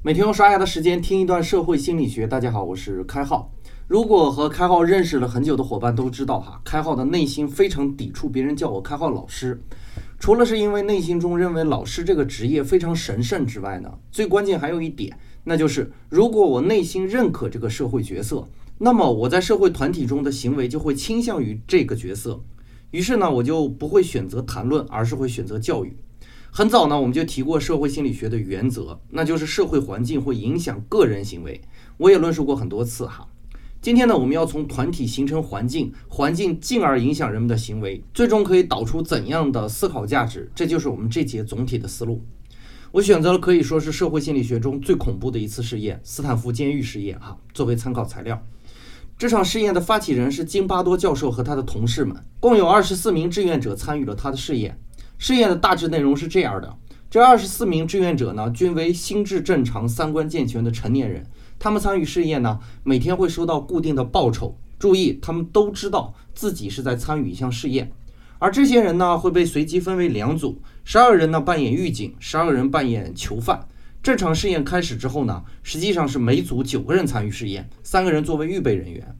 每天用刷牙的时间听一段社会心理学。大家好，我是开浩。如果和开浩认识了很久的伙伴都知道哈，开浩的内心非常抵触别人叫我开浩老师。除了是因为内心中认为老师这个职业非常神圣之外呢，最关键还有一点，那就是如果我内心认可这个社会角色，那么我在社会团体中的行为就会倾向于这个角色。于是呢，我就不会选择谈论，而是会选择教育。很早呢，我们就提过社会心理学的原则，那就是社会环境会影响个人行为。我也论述过很多次哈。今天呢，我们要从团体形成环境，环境进而影响人们的行为，最终可以导出怎样的思考价值？这就是我们这节总体的思路。我选择了可以说是社会心理学中最恐怖的一次试验——斯坦福监狱试验哈，作为参考材料。这场试验的发起人是金巴多教授和他的同事们，共有二十四名志愿者参与了他的试验。试验的大致内容是这样的：这二十四名志愿者呢，均为心智正常、三观健全的成年人。他们参与试验呢，每天会收到固定的报酬。注意，他们都知道自己是在参与一项试验。而这些人呢，会被随机分为两组，十二人呢扮演狱警，十二人扮演囚犯。这场试验开始之后呢，实际上是每组九个人参与试验，三个人作为预备人员。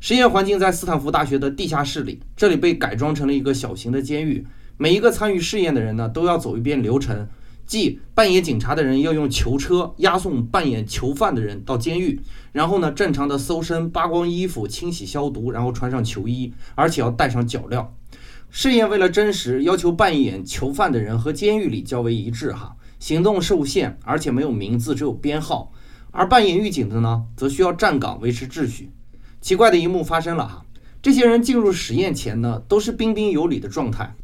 实验环境在斯坦福大学的地下室里，这里被改装成了一个小型的监狱。每一个参与试验的人呢，都要走一遍流程，即扮演警察的人要用囚车押送扮演囚犯的人到监狱，然后呢，正常的搜身、扒光衣服、清洗消毒，然后穿上囚衣，而且要带上脚镣。试验为了真实，要求扮演囚犯的人和监狱里较为一致哈，行动受限，而且没有名字，只有编号。而扮演狱警的呢，则需要站岗维持秩序。奇怪的一幕发生了哈，这些人进入实验前呢，都是彬彬有礼的状态。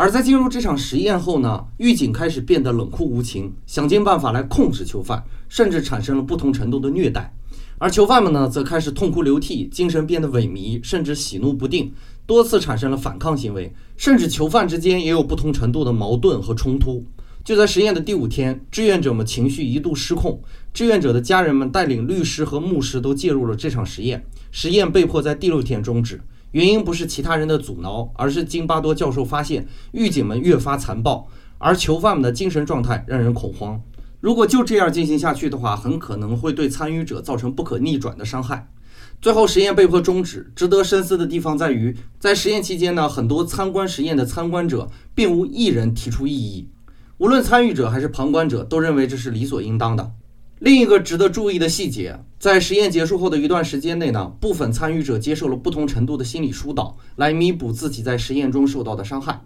而在进入这场实验后呢，狱警开始变得冷酷无情，想尽办法来控制囚犯，甚至产生了不同程度的虐待。而囚犯们呢，则开始痛哭流涕，精神变得萎靡，甚至喜怒不定，多次产生了反抗行为，甚至囚犯之间也有不同程度的矛盾和冲突。就在实验的第五天，志愿者们情绪一度失控，志愿者的家人们带领律师和牧师都介入了这场实验，实验被迫在第六天终止。原因不是其他人的阻挠，而是金巴多教授发现狱警们越发残暴，而囚犯们的精神状态让人恐慌。如果就这样进行下去的话，很可能会对参与者造成不可逆转的伤害。最后，实验被迫终止。值得深思的地方在于，在实验期间呢，很多参观实验的参观者并无一人提出异议，无论参与者还是旁观者都认为这是理所应当的。另一个值得注意的细节，在实验结束后的一段时间内呢，部分参与者接受了不同程度的心理疏导，来弥补自己在实验中受到的伤害。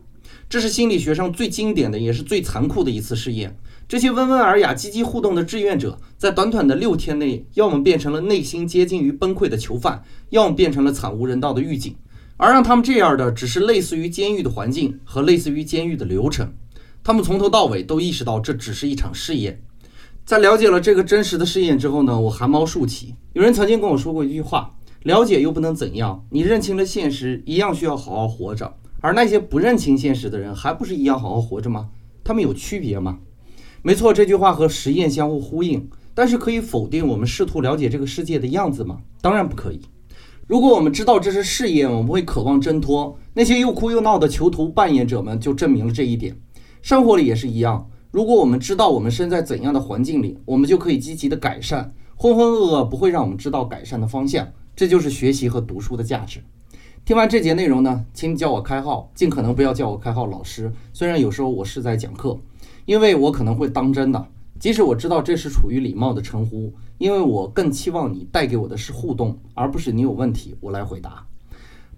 这是心理学上最经典的，也是最残酷的一次试验。这些温文尔雅、积极互动的志愿者，在短短的六天内，要么变成了内心接近于崩溃的囚犯，要么变成了惨无人道的狱警。而让他们这样的，只是类似于监狱的环境和类似于监狱的流程。他们从头到尾都意识到，这只是一场试验。在了解了这个真实的试验之后呢，我汗毛竖起。有人曾经跟我说过一句话：“了解又不能怎样，你认清了现实，一样需要好好活着。而那些不认清现实的人，还不是一样好好活着吗？他们有区别吗？”没错，这句话和实验相互呼应。但是可以否定我们试图了解这个世界的样子吗？当然不可以。如果我们知道这是试验，我们会渴望挣脱。那些又哭又闹的囚徒扮演者们就证明了这一点。生活里也是一样。如果我们知道我们身在怎样的环境里，我们就可以积极的改善。浑浑噩噩不会让我们知道改善的方向，这就是学习和读书的价值。听完这节内容呢，请你叫我开号，尽可能不要叫我开号老师。虽然有时候我是在讲课，因为我可能会当真的，即使我知道这是处于礼貌的称呼，因为我更期望你带给我的是互动，而不是你有问题我来回答。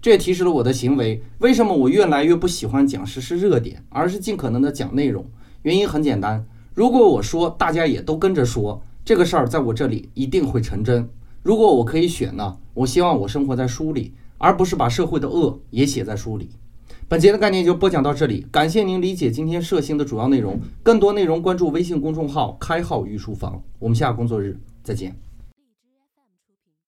这也提示了我的行为。为什么我越来越不喜欢讲实时热点，而是尽可能的讲内容？原因很简单，如果我说，大家也都跟着说，这个事儿在我这里一定会成真。如果我可以选呢，我希望我生活在书里，而不是把社会的恶也写在书里。本节的概念就播讲到这里，感谢您理解今天社星的主要内容。更多内容关注微信公众号“开号御书房”。我们下个工作日再见。